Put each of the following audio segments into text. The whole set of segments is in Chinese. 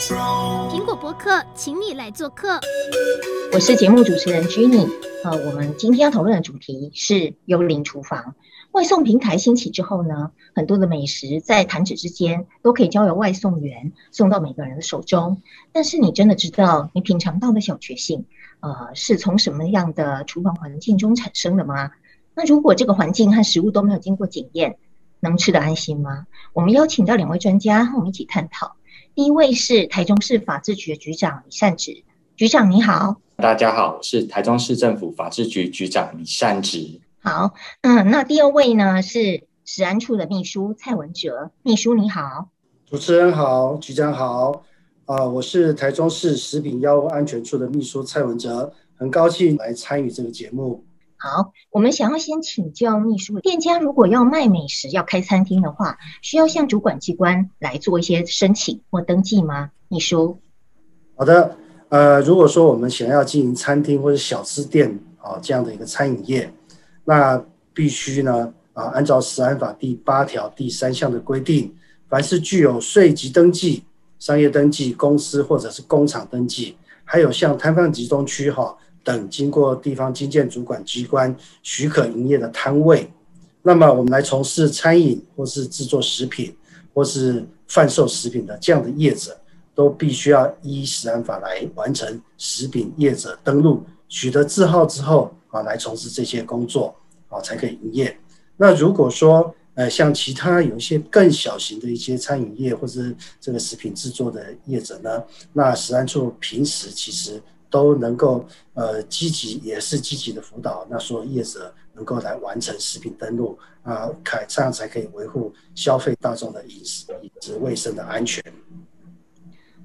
苹果播客，请你来做客。我是节目主持人 Jenny。呃，我们今天要讨论的主题是幽灵厨房。外送平台兴起之后呢，很多的美食在弹指之间都可以交由外送员送到每个人的手中。但是你真的知道你品尝到的小确幸，呃，是从什么样的厨房环境中产生的吗？那如果这个环境和食物都没有经过检验，能吃得安心吗？我们邀请到两位专家和我们一起探讨。第一位是台中市法制局局长李善植，局长你好。大家好，我是台中市政府法制局局长李善植。好，嗯，那第二位呢是食安处的秘书蔡文哲，秘书你好。主持人好，局长好，啊、呃，我是台中市食品药物安全处的秘书蔡文哲，很高兴来参与这个节目。好，我们想要先请教秘书，店家如果要卖美食、要开餐厅的话，需要向主管机关来做一些申请或登记吗？秘书。好的，呃，如果说我们想要经营餐厅或者小吃店啊这样的一个餐饮业，那必须呢啊按照食安法第八条第三项的规定，凡是具有税籍登记、商业登记、公司或者是工厂登记，还有像摊贩集中区哈。等经过地方经建主管机关许可营业的摊位，那么我们来从事餐饮或是制作食品或是贩售食品的这样的业者，都必须要依食安法来完成食品业者登录，取得字号之后啊，来从事这些工作啊，才可以营业。那如果说呃像其他有一些更小型的一些餐饮业或是这个食品制作的业者呢，那食安处平时其实。都能够呃积极，也是积极的辅导，那说业者能够来完成食品登录啊，看这样才可以维护消费大众的饮食、饮食卫生的安全。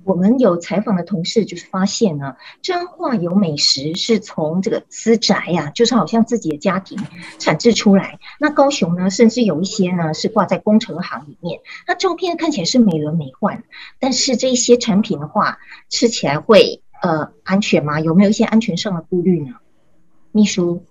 我们有采访的同事就是发现呢，彰化有美食是从这个私宅呀、就是好像自己的家庭产制出来。那高雄呢，甚至有一些呢是挂在工程行里面，那照片看起来是美轮美奂，但是这些产品的话，吃起来会。呃，安全吗？有没有一些安全上的顾虑呢？秘书，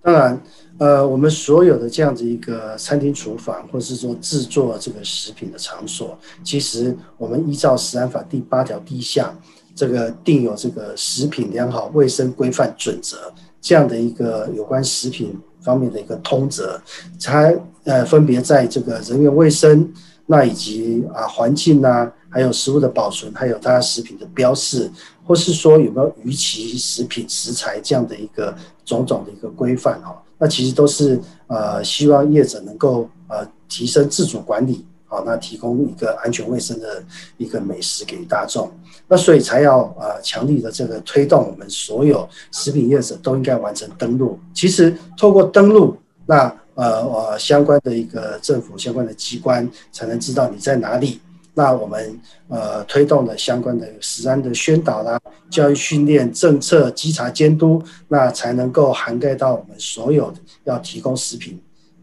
当然，呃，我们所有的这样子一个餐厅厨房，或是说制作这个食品的场所，其实我们依照食安法第八条第一项，这个定有这个食品良好卫生规范准则这样的一个有关食品方面的一个通则，才呃分别在这个人员卫生，那以及啊环境呐，还有食物的保存，还有它食品的标示。或是说有没有逾期食品食材这样的一个种种的一个规范哈，那其实都是呃希望业者能够呃提升自主管理好，那提供一个安全卫生的一个美食给大众，那所以才要呃强力的这个推动我们所有食品业者都应该完成登录。其实透过登录，那呃呃相关的一个政府相关的机关才能知道你在哪里。那我们呃推动的相关的食安的宣导啦、教育训练、政策稽查监督，那才能够涵盖到我们所有的要提供食品，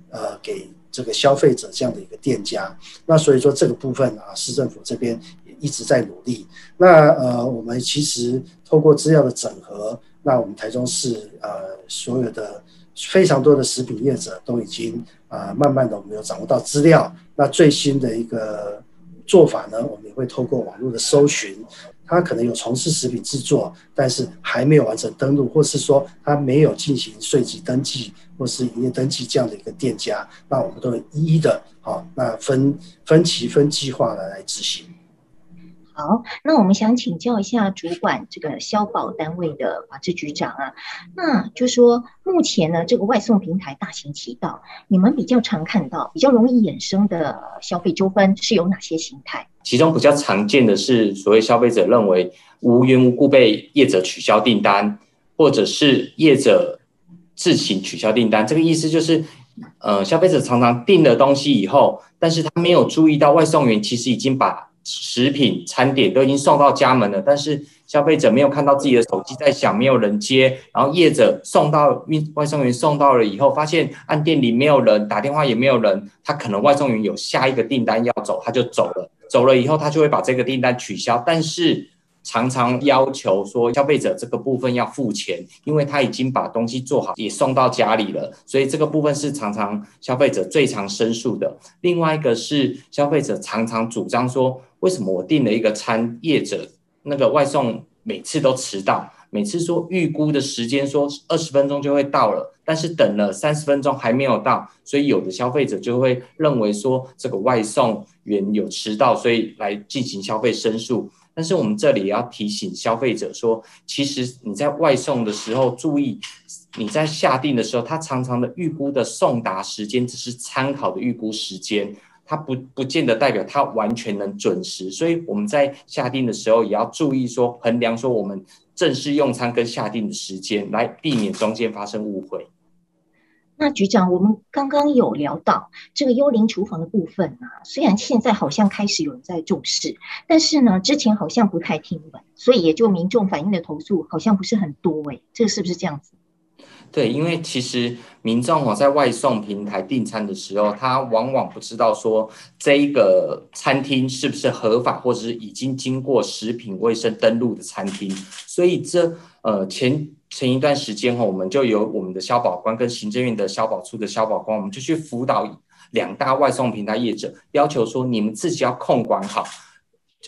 呃给这个消费者这样的一个店家。那所以说这个部分啊，市政府这边也一直在努力。那呃我们其实透过资料的整合，那我们台中市呃所有的非常多的食品业者都已经啊、慢慢的我们有掌握到资料。那最新的一个。做法呢，我们也会透过网络的搜寻，他可能有从事食品制作，但是还没有完成登录，或是说他没有进行税籍登记或是营业登记这样的一个店家，那我们都一一的，好，那分分期分计划的来执行。好，那我们想请教一下主管这个消保单位的法制局长啊，那就说目前呢，这个外送平台大行其道，你们比较常看到、比较容易衍生的消费纠纷是有哪些形态？其中比较常见的是，所谓消费者认为无缘无故被业者取消订单，或者是业者自行取消订单。这个意思就是，呃，消费者常常订了东西以后，但是他没有注意到外送员其实已经把食品餐点都已经送到家门了，但是消费者没有看到自己的手机在响，没有人接。然后业者送到运外送员送到了以后，发现按店里没有人，打电话也没有人，他可能外送员有下一个订单要走，他就走了。走了以后，他就会把这个订单取消，但是常常要求说消费者这个部分要付钱，因为他已经把东西做好也送到家里了，所以这个部分是常常消费者最常申诉的。另外一个是消费者常常主张说。为什么我订了一个餐业者，那个外送每次都迟到，每次说预估的时间说二十分钟就会到了，但是等了三十分钟还没有到，所以有的消费者就会认为说这个外送员有迟到，所以来进行消费申诉。但是我们这里也要提醒消费者说，其实你在外送的时候注意，你在下订的时候，他常常的预估的送达时间只是参考的预估时间，它不不见得代表它完全能准时。所以我们在下定的时候也要注意说，衡量说我们正式用餐跟下定的时间，来避免中间发生误会。那局长，我们刚刚有聊到这个幽灵厨房的部分啊，虽然现在好像开始有人在重视，但是呢，之前好像不太听闻，所以也就民众反映的投诉好像不是很多诶，这个是不是这样子？对，因为其实民众哦在外送平台订餐的时候，他往往不知道说这一个餐厅是不是合法，或者是已经经过食品卫生登录的餐厅，所以这呃前。前一段时间哈，我们就由我们的消保官跟行政院的消保处的消保官，我们就去辅导两大外送平台业者，要求说你们自己要控管好。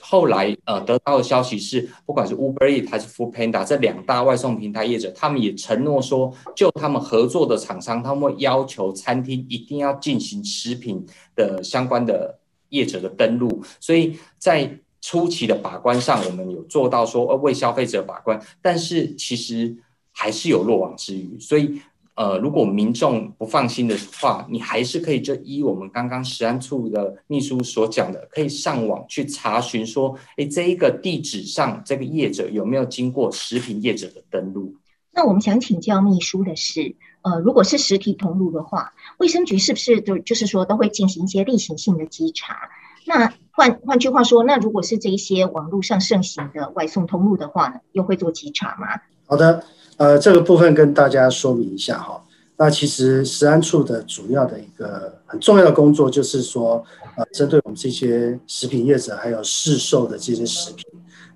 后来呃得到的消息是，不管是 Uber Eat 还是 Foodpanda 这两大外送平台业者，他们也承诺说，就他们合作的厂商，他们会要求餐厅一定要进行食品的相关的业者的登录，所以在初期的把关上，我们有做到说呃为消费者把关，但是其实。还是有漏网之鱼，所以，呃，如果民众不放心的话，你还是可以就依我们刚刚食安处的秘书所讲的，可以上网去查询说，哎，这一个地址上这个业者有没有经过食品业者的登录？那我们想请教秘书的是，呃，如果是实体通路的话，卫生局是不是就就是说都会进行一些例行性的稽查？那换换句话说，那如果是这一些网络上盛行的外送通路的话呢，又会做稽查吗？好的。呃，这个部分跟大家说明一下哈。那其实食安处的主要的一个很重要的工作，就是说，呃，针对我们这些食品业者还有市售的这些食品，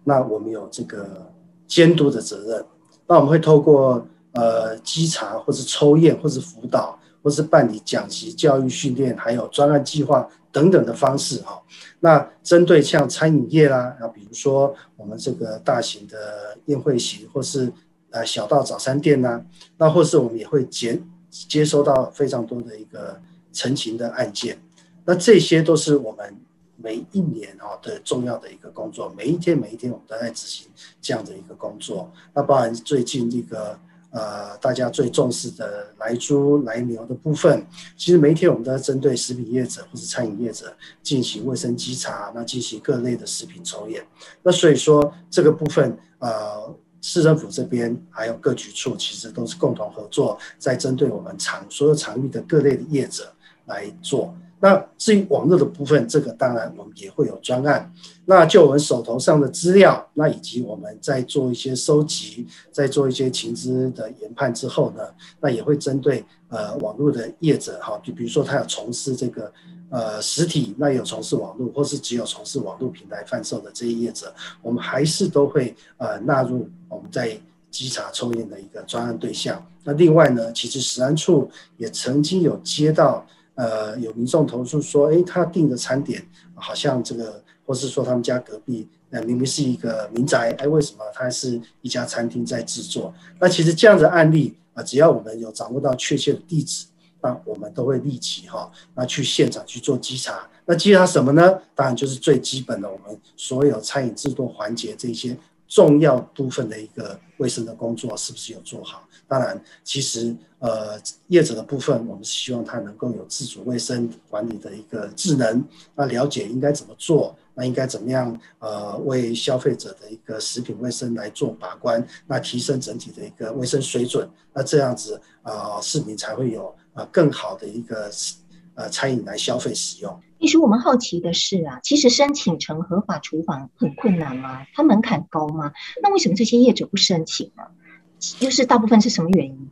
那我们有这个监督的责任。那我们会透过呃稽查，或是抽验，或是辅导，或是办理讲习、教育训练，还有专案计划等等的方式哈。那针对像餐饮业啦，啊，比如说我们这个大型的宴会席，或是呃，小到早餐店呐、啊，那或是我们也会接接收到非常多的一个陈情的案件，那这些都是我们每一年哈的重要的一个工作，每一天每一天我们都在执行这样的一个工作。那包含最近这个呃大家最重视的来猪来牛的部分，其实每一天我们都在针对食品业者或是餐饮业者进行卫生稽查，那进行各类的食品抽验。那所以说这个部分呃。市政府这边还有各局处，其实都是共同合作，在针对我们场所有场域的各类的业者来做。那至于网络的部分，这个当然我们也会有专案。那就我们手头上的资料，那以及我们在做一些收集，在做一些情资的研判之后呢，那也会针对呃网络的业者哈，就比如说他有从事这个。呃，实体那有从事网络，或是只有从事网络平台贩售的这些业者，我们还是都会呃纳入我们在稽查抽验的一个专案对象。那另外呢，其实食安处也曾经有接到呃有民众投诉说，诶，他订的餐点好像这个，或是说他们家隔壁呃明明是一个民宅，哎，为什么他是一家餐厅在制作？那其实这样的案例啊，只要我们有掌握到确切的地址。那我们都会立即哈，那去现场去做稽查。那稽查什么呢？当然就是最基本的，我们所有餐饮制作环节这些重要部分的一个卫生的工作是不是有做好？当然，其实呃业者的部分，我们希望他能够有自主卫生管理的一个智能，那了解应该怎么做，那应该怎么样呃为消费者的一个食品卫生来做把关，那提升整体的一个卫生水准，那这样子啊、呃、市民才会有啊。更好的一个呃餐饮来消费使用。其实我们好奇的是啊，其实申请成合法厨房很困难吗？它门槛高吗？那为什么这些业者不申请呢？又是大部分是什么原因？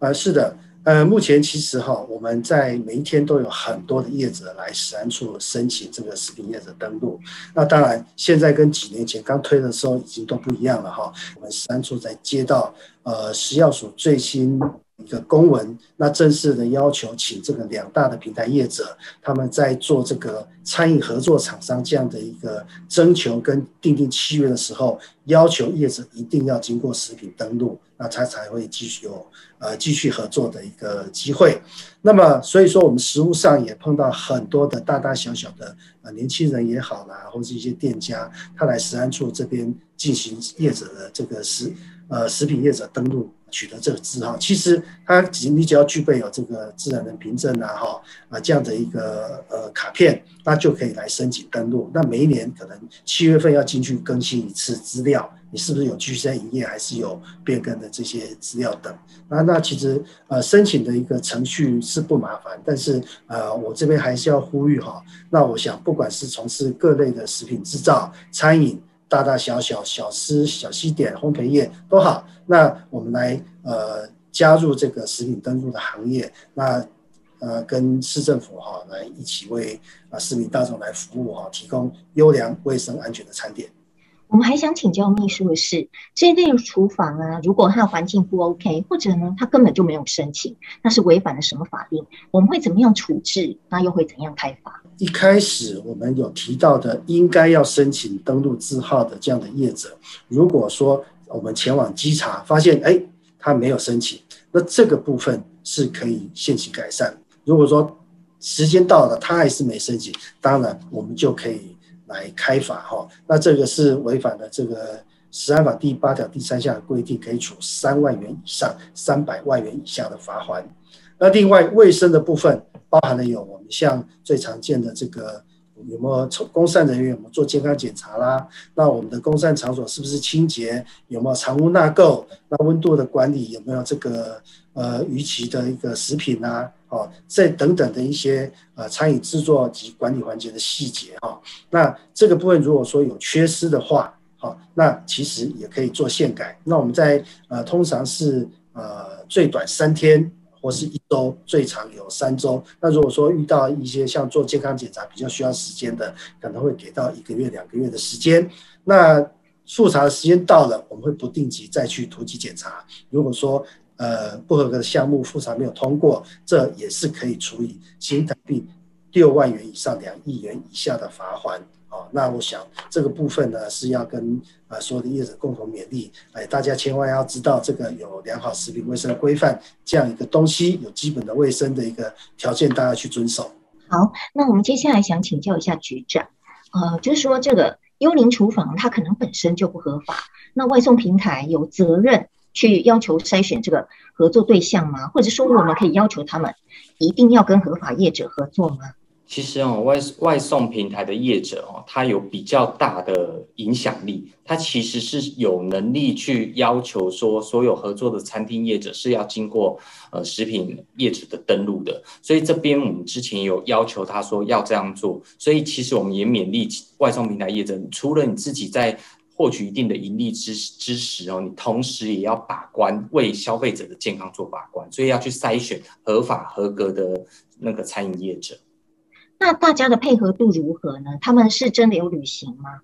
呃，是的，呃，目前其实哈，我们在每一天都有很多的业者来食安处申请这个食品业者登录。那当然，现在跟几年前刚推的时候已经都不一样了哈。我们食安处在接到呃食药署最新一个公文，那正式的要求，请这个两大的平台业者，他们在做这个餐饮合作厂商这样的一个征求跟订定契约的时候，要求业者一定要经过食品登录，那他才会继续有呃继续合作的一个机会。那么所以说，我们实务上也碰到很多的大大小小的呃年轻人也好啦，或是一些店家，他来食安处这边进行业者的这个食呃食品业者登录。取得这个字号，其实它你只要具备有这个自然人凭证啊，哈啊这样的一个呃卡片，那就可以来申请登录。那每一年可能七月份要进去更新一次资料，你是不是有继续在营业，还是有变更的这些资料等？那那其实呃申请的一个程序是不麻烦，但是呃我这边还是要呼吁哈，那我想不管是从事各类的食品制造、餐饮。大大小小小吃、小西点、烘焙业都好，那我们来呃加入这个食品登录的行业，那呃跟市政府哈来一起为啊市民大众来服务哈，提供优良、卫生、安全的餐点。我们还想请教秘书的是，这类厨房啊，如果它的环境不 OK，或者呢它根本就没有申请，那是违反了什么法令？我们会怎么样处置？那又会怎样开发？一开始我们有提到的，应该要申请登录字号的这样的业者，如果说我们前往稽查发现，哎，他没有申请，那这个部分是可以限期改善。如果说时间到了，他还是没申请，当然我们就可以来开罚哈。那这个是违反了这个十安法第八条第三项的规定，可以处三万元以上三百万元以下的罚款。那另外卫生的部分。包含了有我们像最常见的这个有没有工膳人员有没有做健康检查啦？那我们的工膳场所是不是清洁？有没有藏污纳垢？那温度的管理有没有这个呃逾期的一个食品啊？哦，这等等的一些呃餐饮制作及管理环节的细节哈。那这个部分如果说有缺失的话，好，那其实也可以做宪改。那我们在呃通常是呃最短三天。或是一周，最长有三周。那如果说遇到一些像做健康检查比较需要时间的，可能会给到一个月、两个月的时间。那复查的时间到了，我们会不定期再去突击检查。如果说呃不合格的项目复查没有通过，这也是可以处以新台币六万元以上两亿元以下的罚款。那我想这个部分呢是要跟呃所有的业者共同勉励，哎，大家千万要知道这个有良好食品卫生的规范这样一个东西，有基本的卫生的一个条件，大家去遵守。好，那我们接下来想请教一下局长，呃，就是说这个幽灵厨房它可能本身就不合法，那外送平台有责任去要求筛选这个合作对象吗？或者说我们可以要求他们一定要跟合法业者合作吗？其实哦，外外送平台的业者哦，他有比较大的影响力，他其实是有能力去要求说，所有合作的餐厅业者是要经过呃食品业者的登录的。所以这边我们之前有要求他说要这样做，所以其实我们也勉励外送平台业者，除了你自己在获取一定的盈利之之时哦，你同时也要把关为消费者的健康做把关，所以要去筛选合法合格的那个餐饮业者。那大家的配合度如何呢？他们是真的有履行吗？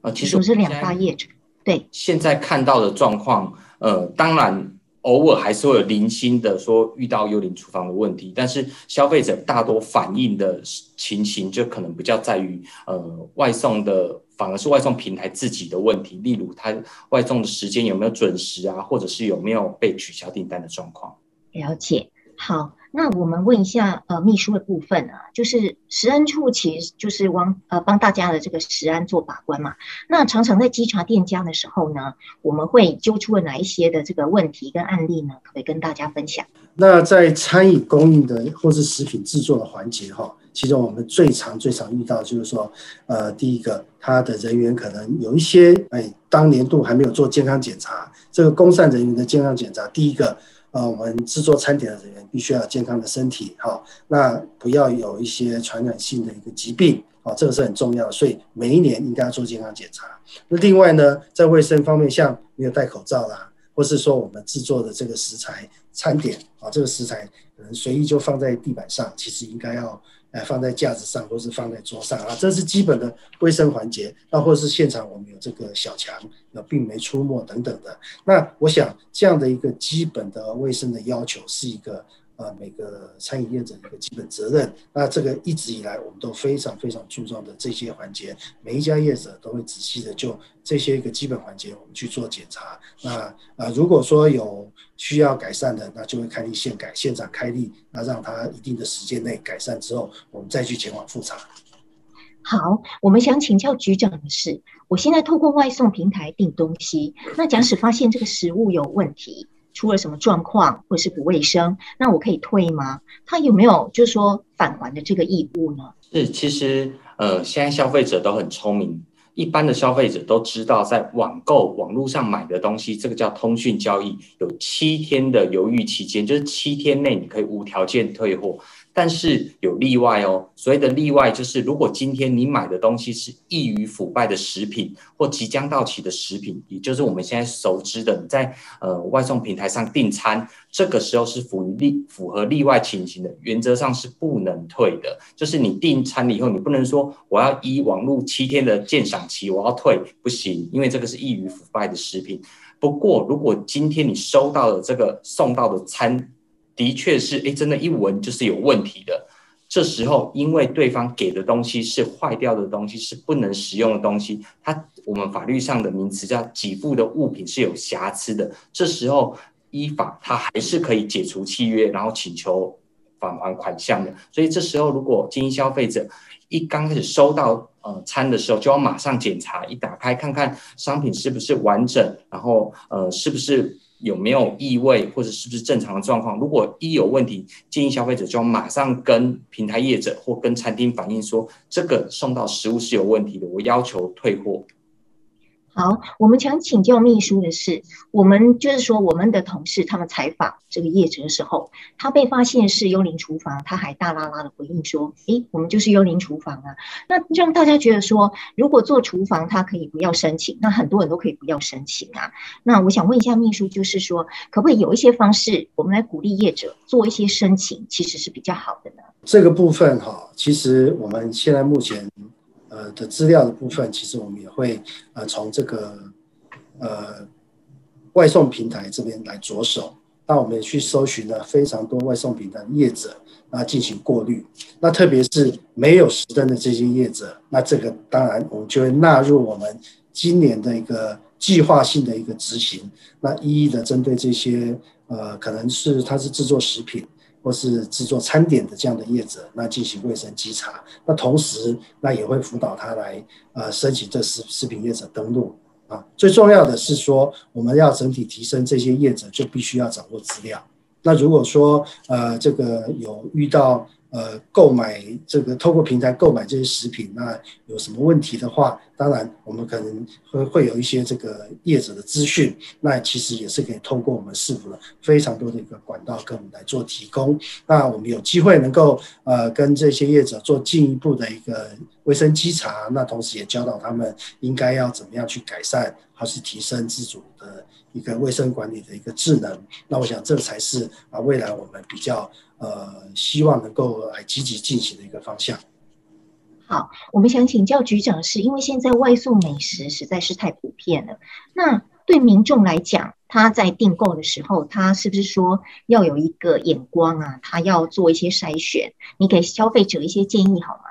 呃，其实我是两大业者，对。现在看到的状况，呃，当然偶尔还是会有零星的说遇到幽灵厨房的问题，但是消费者大多反映的情形就可能比较在于，呃，外送的反而是外送平台自己的问题，例如他外送的时间有没有准时啊，或者是有没有被取消订单的状况。了解，好。那我们问一下，呃，秘书的部分啊，就是食安处其实就是帮呃帮大家的这个食安做把关嘛。那常常在稽查店家的时候呢，我们会揪出了哪一些的这个问题跟案例呢？可以跟大家分享？那在餐饮供应的或是食品制作的环节哈，其中我们最常最常遇到就是说，呃，第一个，他的人员可能有一些哎，当年度还没有做健康检查，这个公膳人员的健康检查，第一个。啊，我们制作餐点的人员必须要健康的身体，好，那不要有一些传染性的一个疾病，啊，这个是很重要，所以每一年应该要做健康检查。那另外呢，在卫生方面，像没有戴口罩啦，或是说我们制作的这个食材餐点，啊，这个食材可能随意就放在地板上，其实应该要呃，放在架子上或是放在桌上啊，这是基本的卫生环节。那或者是现场我们有这个小强，有病没出没等等的。那我想这样的一个基本的卫生的要求是一个。啊，每个餐饮业者的一个基本责任，那这个一直以来我们都非常非常注重的这些环节，每一家业者都会仔细的就这些一个基本环节，我们去做检查。那啊，如果说有需要改善的，那就会开立现改，现场开立，那让他一定的时间内改善之后，我们再去前往复查。好，我们想请教局长的是，我现在透过外送平台订东西，那假使发现这个食物有问题。出了什么状况，或者是不卫生，那我可以退吗？他有没有就是说返还的这个义务呢？是，其实呃，现在消费者都很聪明，一般的消费者都知道，在网购网络上买的东西，这个叫通讯交易，有七天的犹豫期间，就是七天内你可以无条件退货。但是有例外哦，所谓的例外就是，如果今天你买的东西是易于腐败的食品或即将到期的食品，也就是我们现在熟知的，你在呃外送平台上订餐，这个时候是符于例符合例外情形的，原则上是不能退的。就是你订餐了以后，你不能说我要依网络七天的鉴赏期我要退，不行，因为这个是易于腐败的食品。不过如果今天你收到了这个送到的餐，的确是，哎，真的，一闻就是有问题的。这时候，因为对方给的东西是坏掉的东西，是不能食用的东西，它我们法律上的名词叫给付的物品是有瑕疵的。这时候，依法他还是可以解除契约，然后请求返还款项的。所以这时候，如果建议消费者一刚开始收到呃餐的时候，就要马上检查，一打开看看商品是不是完整，然后呃是不是。有没有异味，或者是不是正常的状况？如果一有问题，建议消费者就要马上跟平台业者或跟餐厅反映说，这个送到食物是有问题的，我要求退货。好，我们想请教秘书的是，我们就是说，我们的同事他们采访这个业者的时候，他被发现是幽灵厨房，他还大剌剌的回应说：“诶，我们就是幽灵厨房啊。”那让大家觉得说，如果做厨房，他可以不要申请，那很多人都可以不要申请啊。那我想问一下秘书，就是说，可不可以有一些方式，我们来鼓励业者做一些申请，其实是比较好的呢？这个部分哈，其实我们现在目前。的资料的部分，其实我们也会呃从这个呃外送平台这边来着手。那我们也去搜寻了非常多外送平台的业者，那进行过滤。那特别是没有实登的这些业者，那这个当然我们就会纳入我们今年的一个计划性的一个执行。那一一的针对这些呃可能是它是制作食品。或是制作餐点的这样的业者，那进行卫生稽查，那同时那也会辅导他来呃申请这食食品业者登录啊。最重要的是说，我们要整体提升这些业者，就必须要掌握资料。那如果说呃这个有遇到。呃，购买这个透过平台购买这些食品，那有什么问题的话，当然我们可能会会有一些这个业者的资讯，那其实也是可以通过我们市府的非常多的一个管道跟我们来做提供。那我们有机会能够呃跟这些业者做进一步的一个卫生稽查，那同时也教导他们应该要怎么样去改善，还是提升自主的一个卫生管理的一个智能。那我想这才是啊未来我们比较。呃，希望能够来积极进行的一个方向。好，我们想请教局长是，是因为现在外送美食实在是太普遍了。那对民众来讲，他在订购的时候，他是不是说要有一个眼光啊？他要做一些筛选？你给消费者一些建议好吗？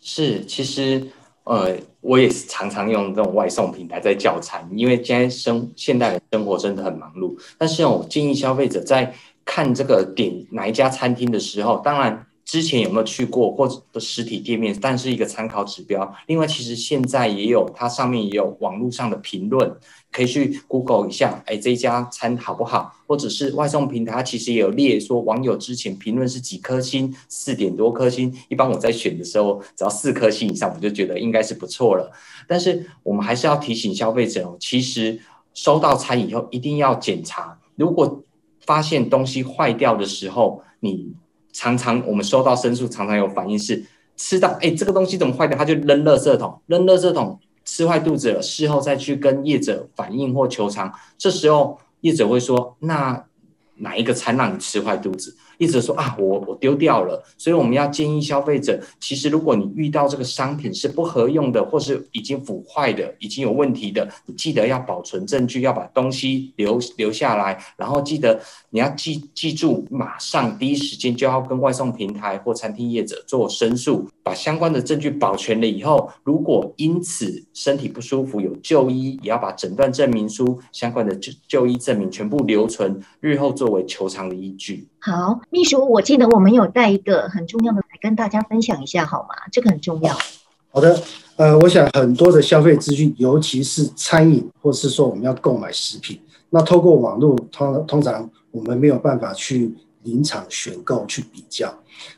是，其实呃，我也是常常用这种外送平台在叫餐，因为现在生现代的生活真的很忙碌。但是我建议消费者在看这个点哪一家餐厅的时候，当然之前有没有去过或者的实体店面，但是一个参考指标。另外，其实现在也有它上面也有网络上的评论，可以去 Google 一下，哎，这家餐好不好？或者是外送平台，其实也有列说网友之前评论是几颗星，四点多颗星。一般我在选的时候，只要四颗星以上，我就觉得应该是不错了。但是我们还是要提醒消费者哦，其实收到餐以后一定要检查，如果发现东西坏掉的时候，你常常我们收到申诉，常常有反应是吃到哎，这个东西怎么坏掉，他就扔垃圾桶，扔垃圾桶吃坏肚子了，事后再去跟业者反映或求偿，这时候业者会说，那哪一个餐让你吃坏肚子？一直说啊，我我丢掉了。所以我们要建议消费者，其实如果你遇到这个商品是不合用的，或是已经腐坏的、已经有问题的，你记得要保存证据，要把东西留留下来，然后记得你要记记住，马上第一时间就要跟外送平台或餐厅业者做申诉，把相关的证据保全了以后，如果因此身体不舒服有就医，也要把诊断证明书相关的就就医证明全部留存，日后作为求偿的依据。好，秘书，我记得我们有带一个很重要的来跟大家分享一下，好吗？这个很重要。好的，呃，我想很多的消费资讯，尤其是餐饮，或是说我们要购买食品，那透过网络通通常我们没有办法去临场选购去比较。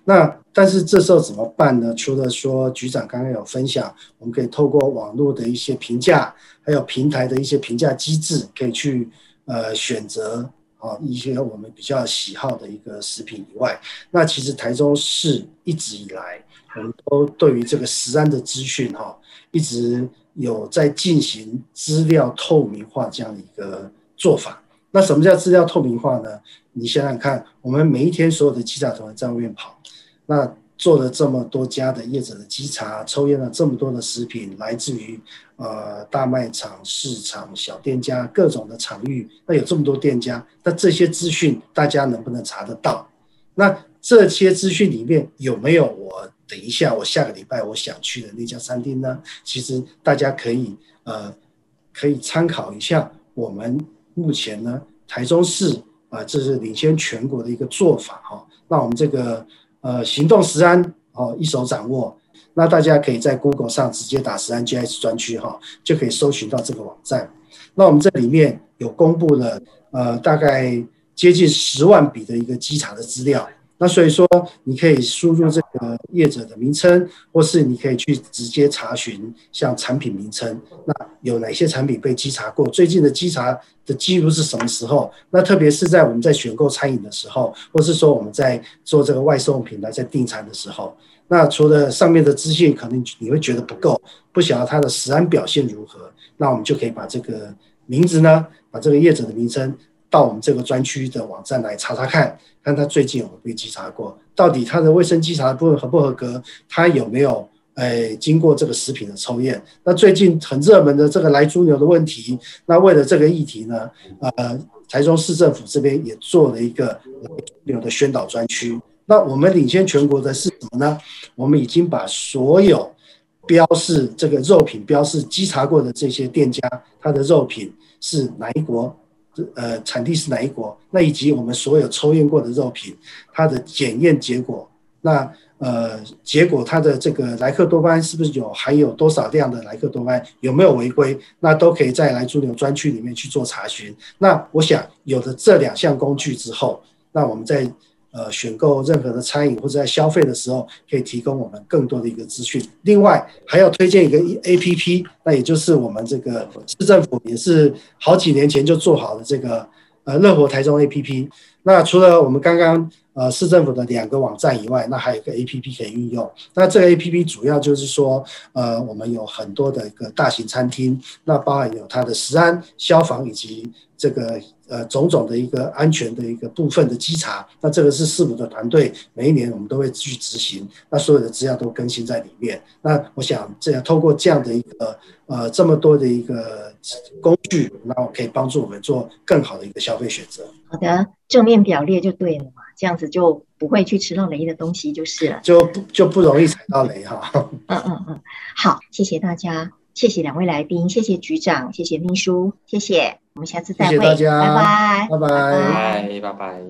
那但是这时候怎么办呢？除了说局长刚刚有分享，我们可以透过网络的一些评价，还有平台的一些评价机制，可以去呃选择啊一些我们比较喜好的一个食品以外，那其实台中市一直以来，我们都对于这个食安的资讯哈，一直有在进行资料透明化这样的一个做法。那什么叫资料透明化呢？你想想看，我们每一天所有的稽查团在外面跑，那做了这么多家的业者的稽查，抽验了这么多的食品，来自于呃大卖场、市场、小店家各种的场域，那有这么多店家，那这些资讯大家能不能查得到？那这些资讯里面有没有我等一下我下个礼拜我想去的那家餐厅呢？其实大家可以呃可以参考一下，我们目前呢台中市。啊，这是领先全国的一个做法哈。那我们这个呃行动食安哦一手掌握，那大家可以在 Google 上直接打十安 GS 专区哈，就可以搜寻到这个网站。那我们这里面有公布了呃大概接近十万笔的一个稽查的资料。那所以说，你可以输入这个业者的名称，或是你可以去直接查询像产品名称，那有哪些产品被稽查过？最近的稽查的记录是什么时候？那特别是在我们在选购餐饮的时候，或是说我们在做这个外送平台在订餐的时候，那除了上面的资讯，可能你会觉得不够，不晓得它的食安表现如何，那我们就可以把这个名字呢，把这个业者的名称。到我们这个专区的网站来查查看，看他最近有没有被稽查过，到底他的卫生稽查的部分合不合格，他有没有诶经过这个食品的抽验？那最近很热门的这个来猪牛的问题，那为了这个议题呢，呃，台中市政府这边也做了一个莱猪牛的宣导专区。那我们领先全国的是什么呢？我们已经把所有标示这个肉品标示稽查过的这些店家，他的肉品是哪一国？呃，产地是哪一国？那以及我们所有抽验过的肉品，它的检验结果，那呃，结果它的这个莱克多巴胺是不是有含有多少量的莱克多巴胺？有没有违规？那都可以在来猪牛专区里面去做查询。那我想有了这两项工具之后，那我们在。呃，选购任何的餐饮或者在消费的时候，可以提供我们更多的一个资讯。另外，还要推荐一个 APP，那也就是我们这个市政府也是好几年前就做好的这个呃乐活台中 APP。那除了我们刚刚呃市政府的两个网站以外，那还有一个 APP 可以运用。那这个 APP 主要就是说，呃，我们有很多的一个大型餐厅，那包含有它的食安、消防以及这个。呃，种种的一个安全的一个部分的稽查，那这个是市府的团队，每一年我们都会去执行，那所有的资料都更新在里面。那我想这样透过这样的一个呃这么多的一个工具，那我可以帮助我们做更好的一个消费选择。好的，正面表列就对了，这样子就不会去吃到雷的东西就是了，就不就不容易踩到雷哈。嗯嗯嗯，好，谢谢大家。谢谢两位来宾，谢谢局长，谢谢秘书，谢谢，我们下次再会，谢谢大家，拜拜，拜拜，拜拜，拜拜。